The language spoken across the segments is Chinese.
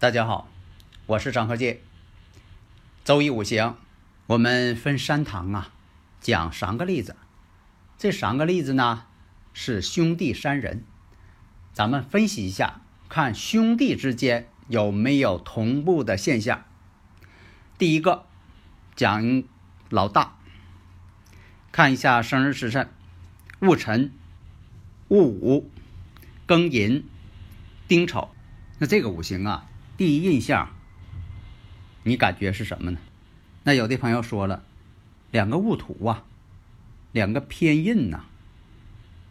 大家好，我是张和介。周易五行，我们分三堂啊，讲三个例子。这三个例子呢，是兄弟三人。咱们分析一下，看兄弟之间有没有同步的现象。第一个讲老大，看一下生日时辰：戊辰、戊午、庚寅、丁丑。那这个五行啊。第一印象，你感觉是什么呢？那有的朋友说了，两个戊土啊，两个偏印呐。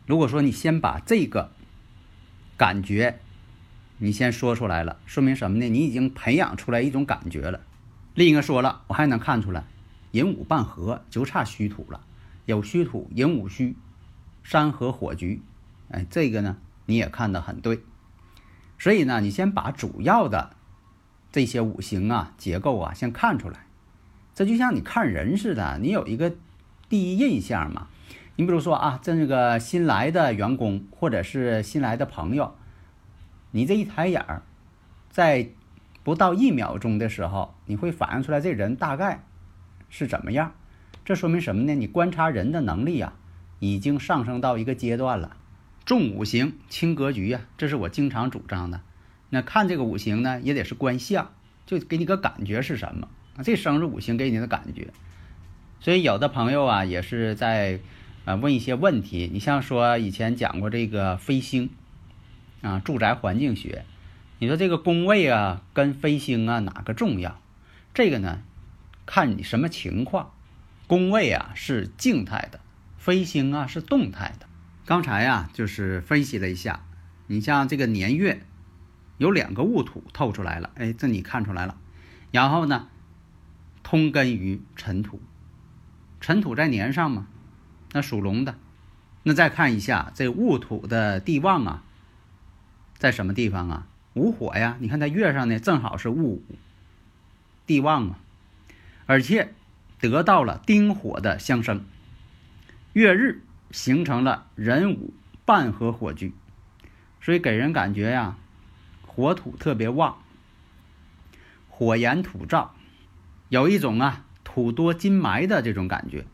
如果说你先把这个感觉，你先说出来了，说明什么呢？你已经培养出来一种感觉了。另一个说了，我还能看出来，寅午半合，就差虚土了。有虚土，寅午戌，山河火局。哎，这个呢，你也看得很对。所以呢，你先把主要的。这些五行啊，结构啊，先看出来。这就像你看人似的，你有一个第一印象嘛。你比如说啊，这个新来的员工或者是新来的朋友，你这一抬眼儿，在不到一秒钟的时候，你会反映出来这人大概是怎么样。这说明什么呢？你观察人的能力啊，已经上升到一个阶段了。重五行轻格局呀，这是我经常主张的。那看这个五行呢，也得是观相，就给你个感觉是什么？这生日五行给你的感觉。所以有的朋友啊，也是在啊问一些问题。你像说以前讲过这个飞星啊，住宅环境学，你说这个宫位啊跟飞星啊哪个重要？这个呢，看你什么情况。宫位啊是静态的，飞星啊是动态的。刚才呀就是分析了一下，你像这个年月。有两个戊土透出来了，哎，这你看出来了。然后呢，通根于尘土，尘土在年上嘛，那属龙的。那再看一下这戊土的地旺啊，在什么地方啊？午火呀，你看它月上呢，正好是戊午，地旺啊，而且得到了丁火的相生，月日形成了壬午半合火局，所以给人感觉呀。火土特别旺，火炎土燥，有一种啊土多金埋的这种感觉。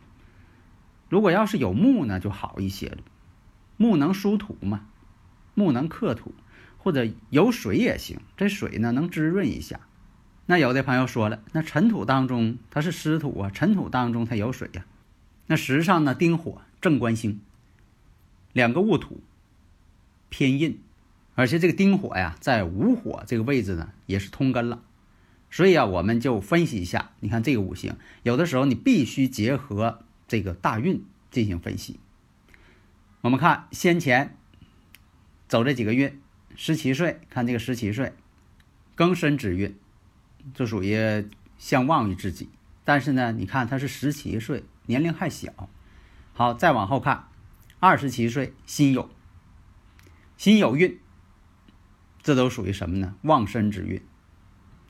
如果要是有木呢，就好一些了。木能疏土嘛？木能克土，或者有水也行。这水呢能滋润一下。那有的朋友说了，那尘土当中它是湿土啊，尘土当中它有水呀。那实际上呢，丁火正官星，两个戊土偏印。而且这个丁火呀，在午火这个位置呢，也是通根了，所以啊，我们就分析一下。你看这个五行，有的时候你必须结合这个大运进行分析。我们看先前走这几个运，十七岁，看这个十七岁，庚申之运，就属于相旺于自己。但是呢，你看他是十七岁，年龄还小。好，再往后看，二十七岁，辛酉，辛酉运。这都属于什么呢？旺身之运，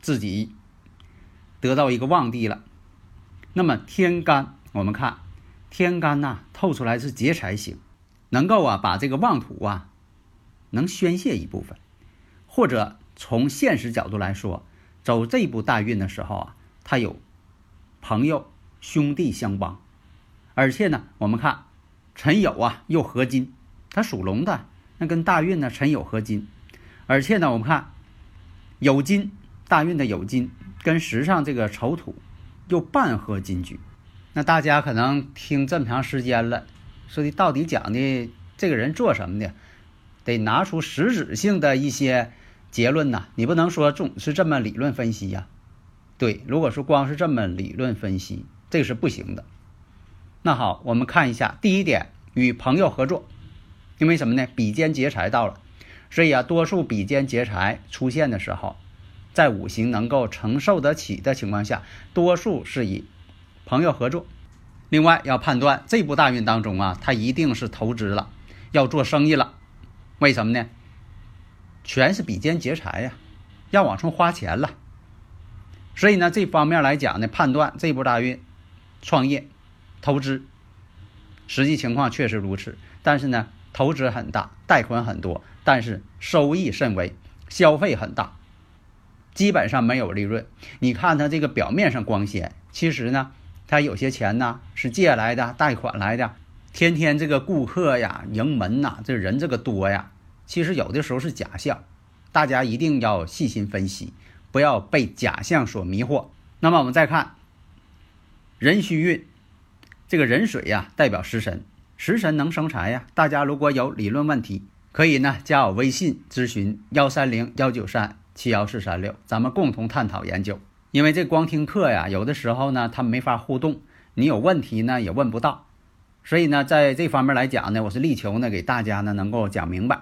自己得到一个旺地了。那么天干，我们看天干呐，透出来是劫财星，能够啊把这个旺土啊能宣泄一部分，或者从现实角度来说，走这一步大运的时候啊，他有朋友兄弟相帮，而且呢，我们看辰酉啊又合金，它属龙的，那跟大运呢辰酉合金。而且呢，我们看酉金大运的酉金跟时上这个丑土又半合金局，那大家可能听这么长时间了，说的到底讲的这个人做什么的，得拿出实质性的一些结论呐。你不能说总是这么理论分析呀，对，如果说光是这么理论分析，这个是不行的。那好，我们看一下第一点，与朋友合作，因为什么呢？比肩劫财到了，所以啊，多数比肩劫财出现的时候，在五行能够承受得起的情况下，多数是以朋友合作。另外要判断这部大运当中啊，他一定是投资了，要做生意了，为什么呢？全是比肩劫财呀，要往出花钱了。所以呢，这方面来讲呢，判断这部大运，创业、投资，实际情况确实如此。但是呢，投资很大，贷款很多，但是收益甚微，消费很大，基本上没有利润。你看他这个表面上光鲜，其实呢，他有些钱呢是借来的，贷款来的，天天这个顾客呀、迎门呐，这人这个多呀，其实有的时候是假象，大家一定要细心分析。不要被假象所迷惑。那么我们再看壬戌运，这个壬水呀代表食神，食神能生财呀。大家如果有理论问题，可以呢加我微信咨询幺三零幺九三七幺四三六，咱们共同探讨研究。因为这光听课呀，有的时候呢他们没法互动，你有问题呢也问不到，所以呢在这方面来讲呢，我是力求呢给大家呢能够讲明白。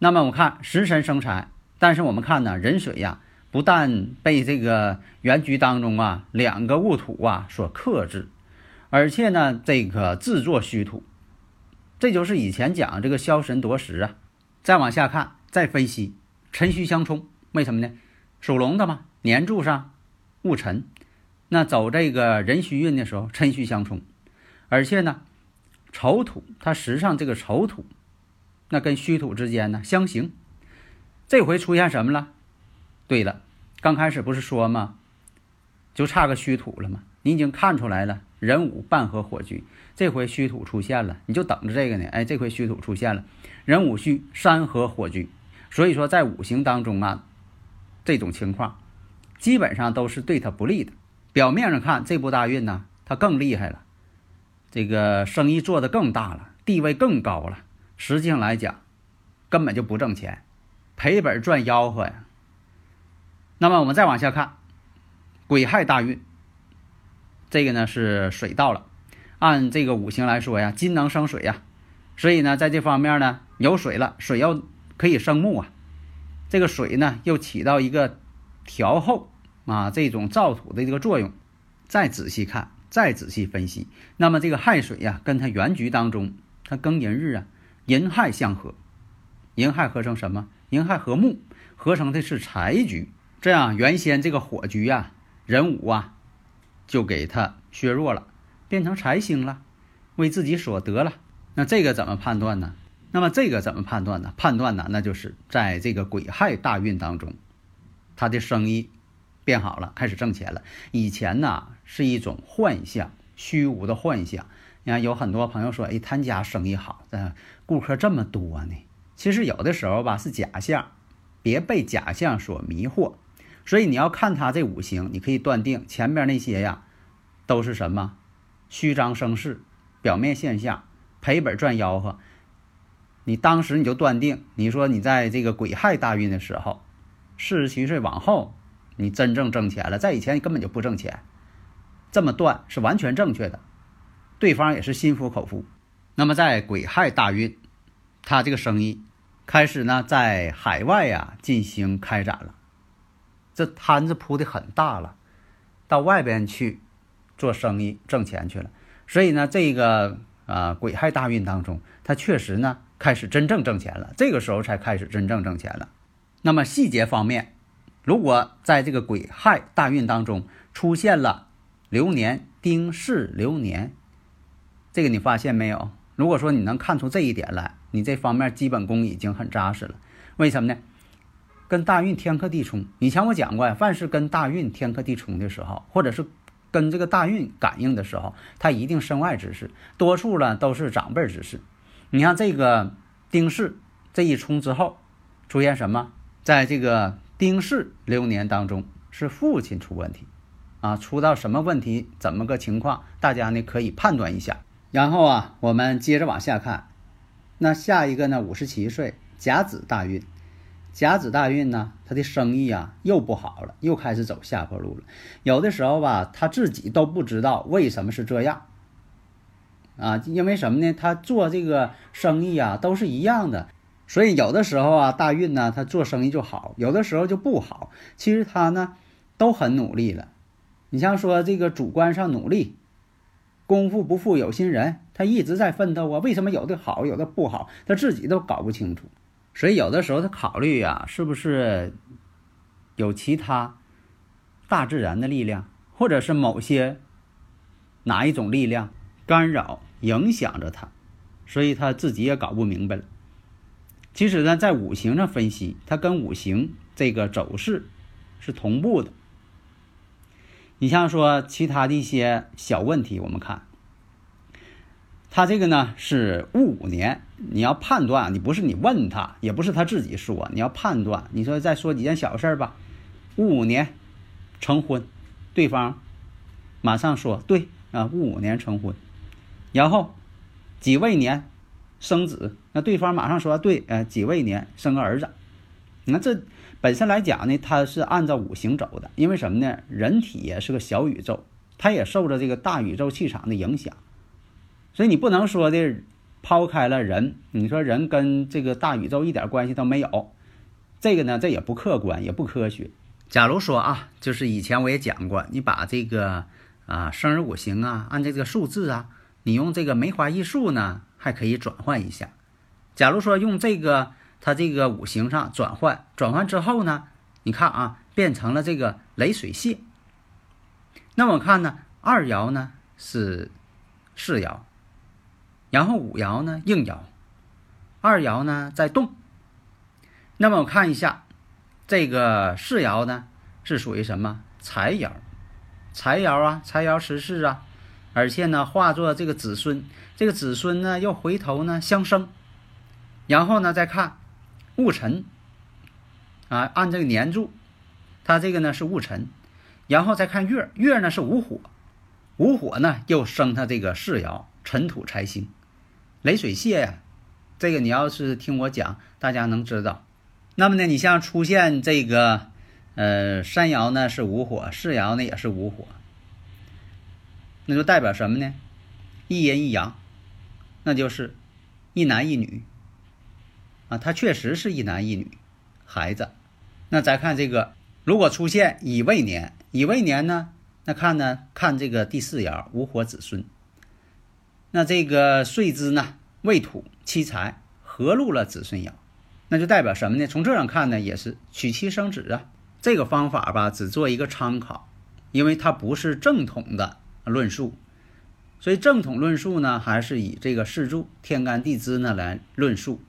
那么我看食神生财，但是我们看呢壬水呀。不但被这个原局当中啊两个戊土啊所克制，而且呢这个自作虚土，这就是以前讲这个枭神夺食啊。再往下看，再分析辰戌相冲，为什么呢？属龙的嘛，年柱上戊辰，那走这个壬戌运的时候，辰戌相冲，而且呢丑土它实上这个丑土，那跟戌土之间呢相刑，这回出现什么了？对了，刚开始不是说吗？就差个戌土了吗？你已经看出来了，壬午半合火局，这回虚土出现了，你就等着这个呢。哎，这回虚土出现了，人午戌三合火局，所以说在五行当中啊，这种情况基本上都是对他不利的。表面上看这部大运呢，他更厉害了，这个生意做得更大了，地位更高了。实际上来讲，根本就不挣钱，赔本赚吆喝呀。那么我们再往下看，癸亥大运，这个呢是水到了。按这个五行来说呀，金能生水呀，所以呢，在这方面呢有水了，水要可以生木啊。这个水呢又起到一个调候啊这种造土的这个作用。再仔细看，再仔细分析，那么这个亥水呀，跟它原局当中，它庚寅日啊，寅亥相合，寅亥合成什么？寅亥合木，合成的是财局。这样，原先这个火局啊，壬午啊，就给它削弱了，变成财星了，为自己所得了。那这个怎么判断呢？那么这个怎么判断呢？判断呢，那就是在这个癸亥大运当中，他的生意变好了，开始挣钱了。以前呢是一种幻象，虚无的幻象。你看，有很多朋友说，哎，他家生意好，顾客这么多呢。其实有的时候吧是假象，别被假象所迷惑。所以你要看他这五行，你可以断定前面那些呀，都是什么虚张声势、表面现象、赔本赚吆喝。你当时你就断定，你说你在这个癸亥大运的时候，四十七岁往后，你真正挣钱了，在以前你根本就不挣钱。这么断是完全正确的，对方也是心服口服。那么在癸亥大运，他这个生意开始呢，在海外呀进行开展了。这摊子铺的很大了，到外边去做生意挣钱去了。所以呢，这个啊癸亥大运当中，他确实呢开始真正挣钱了。这个时候才开始真正挣钱了。那么细节方面，如果在这个癸亥大运当中出现了流年丁巳流年，这个你发现没有？如果说你能看出这一点来，你这方面基本功已经很扎实了。为什么呢？跟大运天克地冲，以前我讲过呀，凡是跟大运天克地冲的时候，或者是跟这个大运感应的时候，它一定身外之事，多数呢都是长辈之事。你像这个丁巳这一冲之后，出现什么？在这个丁巳流年当中，是父亲出问题啊，出到什么问题？怎么个情况？大家呢可以判断一下。然后啊，我们接着往下看，那下一个呢，五十七岁甲子大运。甲子大运呢，他的生意啊又不好了，又开始走下坡路了。有的时候吧，他自己都不知道为什么是这样。啊，因为什么呢？他做这个生意啊都是一样的，所以有的时候啊大运呢他做生意就好，有的时候就不好。其实他呢都很努力了。你像说这个主观上努力，功夫不负有心人，他一直在奋斗啊。为什么有的好，有的不好，他自己都搞不清楚。所以有的时候他考虑呀，是不是有其他大自然的力量，或者是某些哪一种力量干扰、影响着他，所以他自己也搞不明白了。其实呢，在五行上分析，它跟五行这个走势是同步的。你像说其他的一些小问题，我们看。他这个呢是戊午年，你要判断，你不是你问他，也不是他自己说，你要判断。你说再说几件小事儿吧，戊午年成婚，对方马上说对啊，戊午年成婚，然后己未年生子，那对方马上说对，呃，己未年生个儿子。那这本身来讲呢，它是按照五行走的，因为什么呢？人体也是个小宇宙，它也受着这个大宇宙气场的影响。所以你不能说的抛开了人，你说人跟这个大宇宙一点关系都没有，这个呢这也不客观也不科学。假如说啊，就是以前我也讲过，你把这个啊生日五行啊按这个数字啊，你用这个梅花易数呢还可以转换一下。假如说用这个它这个五行上转换，转换之后呢，你看啊变成了这个雷水泄。那我看呢二爻呢是四爻。然后五爻呢应爻，二爻呢在动。那么我看一下，这个四爻呢是属于什么财爻？财爻啊，财爻十四啊，而且呢化作这个子孙，这个子孙呢又回头呢相生。然后呢再看戊辰啊，按这个年柱，它这个呢是戊辰。然后再看月，月呢是午火，午火呢又生它这个四爻辰土财星。雷水泄呀，这个你要是听我讲，大家能知道。那么呢，你像出现这个，呃，三爻呢是午火，四爻呢也是午火，那就代表什么呢？一阴一阳，那就是一男一女啊，他确实是一男一女孩子。那再看这个，如果出现乙未年，乙未年呢，那看呢，看这个第四爻午火子孙。那这个岁支呢，未土七财合入了子孙爻，那就代表什么呢？从这样看呢，也是娶妻生子啊。这个方法吧，只做一个参考，因为它不是正统的论述。所以正统论述呢，还是以这个四柱天干地支呢来论述。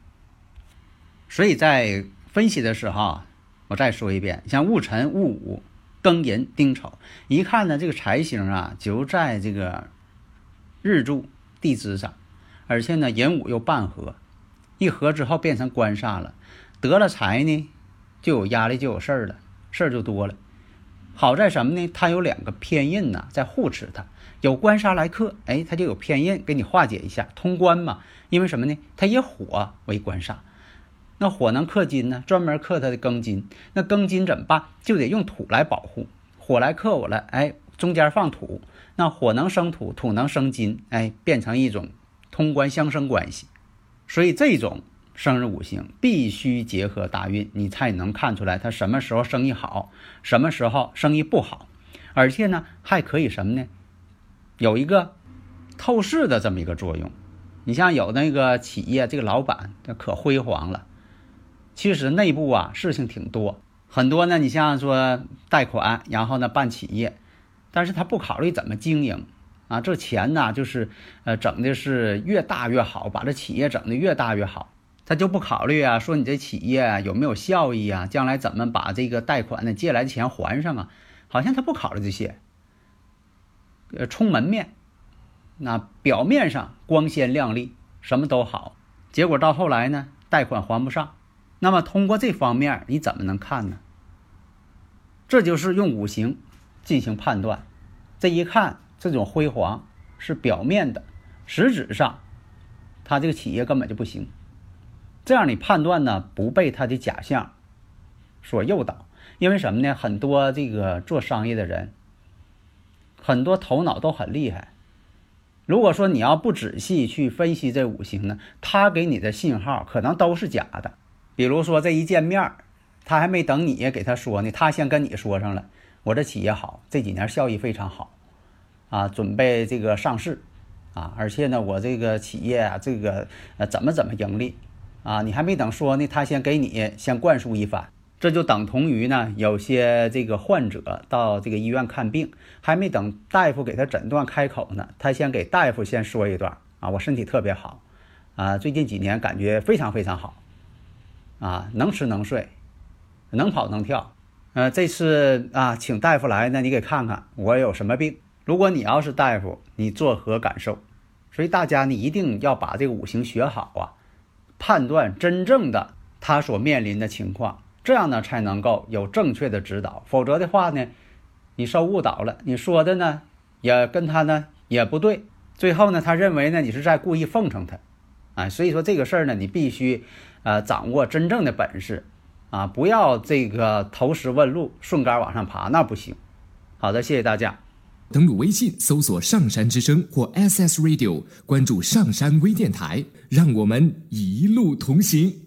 所以在分析的时候，我再说一遍，像戊辰、戊午、庚寅、丁丑，一看呢，这个财星啊，就在这个日柱。地支上，而且呢，寅午又半合，一合之后变成官煞了。得了财呢，就有压力，就有事儿了，事儿就多了。好在什么呢？它有两个偏印呐，在护持它。有官杀来克，哎，它就有偏印给你化解一下，通关嘛。因为什么呢？它以火为官煞，那火能克金呢，专门克它的庚金。那庚金怎么办？就得用土来保护。火来克我了，哎，中间放土。那火能生土，土能生金，哎，变成一种通关相生关系。所以这种生日五行必须结合大运，你才能看出来他什么时候生意好，什么时候生意不好。而且呢，还可以什么呢？有一个透视的这么一个作用。你像有那个企业，这个老板可辉煌了，其实内部啊事情挺多，很多呢。你像说贷款，然后呢办企业。但是他不考虑怎么经营，啊，这钱呢就是，呃，整的是越大越好，把这企业整的越大越好，他就不考虑啊，说你这企业有没有效益啊，将来怎么把这个贷款呢借来的钱还上啊？好像他不考虑这些，呃，充门面，那表面上光鲜亮丽，什么都好，结果到后来呢，贷款还不上，那么通过这方面你怎么能看呢？这就是用五行。进行判断，这一看这种辉煌是表面的，实质上他这个企业根本就不行。这样你判断呢，不被他的假象所诱导。因为什么呢？很多这个做商业的人，很多头脑都很厉害。如果说你要不仔细去分析这五行呢，他给你的信号可能都是假的。比如说这一见面，他还没等你给他说呢，他先跟你说上了：“我这企业好，这几年效益非常好，啊，准备这个上市，啊，而且呢，我这个企业啊，这个呃怎么怎么盈利，啊，你还没等说呢，他先给你先灌输一番。”这就等同于呢，有些这个患者到这个医院看病，还没等大夫给他诊断开口呢，他先给大夫先说一段啊，我身体特别好，啊，最近几年感觉非常非常好，啊，能吃能睡，能跑能跳，呃，这次啊，请大夫来呢，你给看看我有什么病。如果你要是大夫，你作何感受？所以大家你，一定要把这个五行学好啊，判断真正的他所面临的情况。这样呢，才能够有正确的指导，否则的话呢，你受误导了，你说的呢，也跟他呢也不对，最后呢，他认为呢你是在故意奉承他，啊，所以说这个事儿呢，你必须，呃，掌握真正的本事，啊，不要这个投石问路，顺杆往上爬，那不行。好的，谢谢大家。登录微信搜索“上山之声”或 SS Radio，关注上山微电台，让我们一路同行。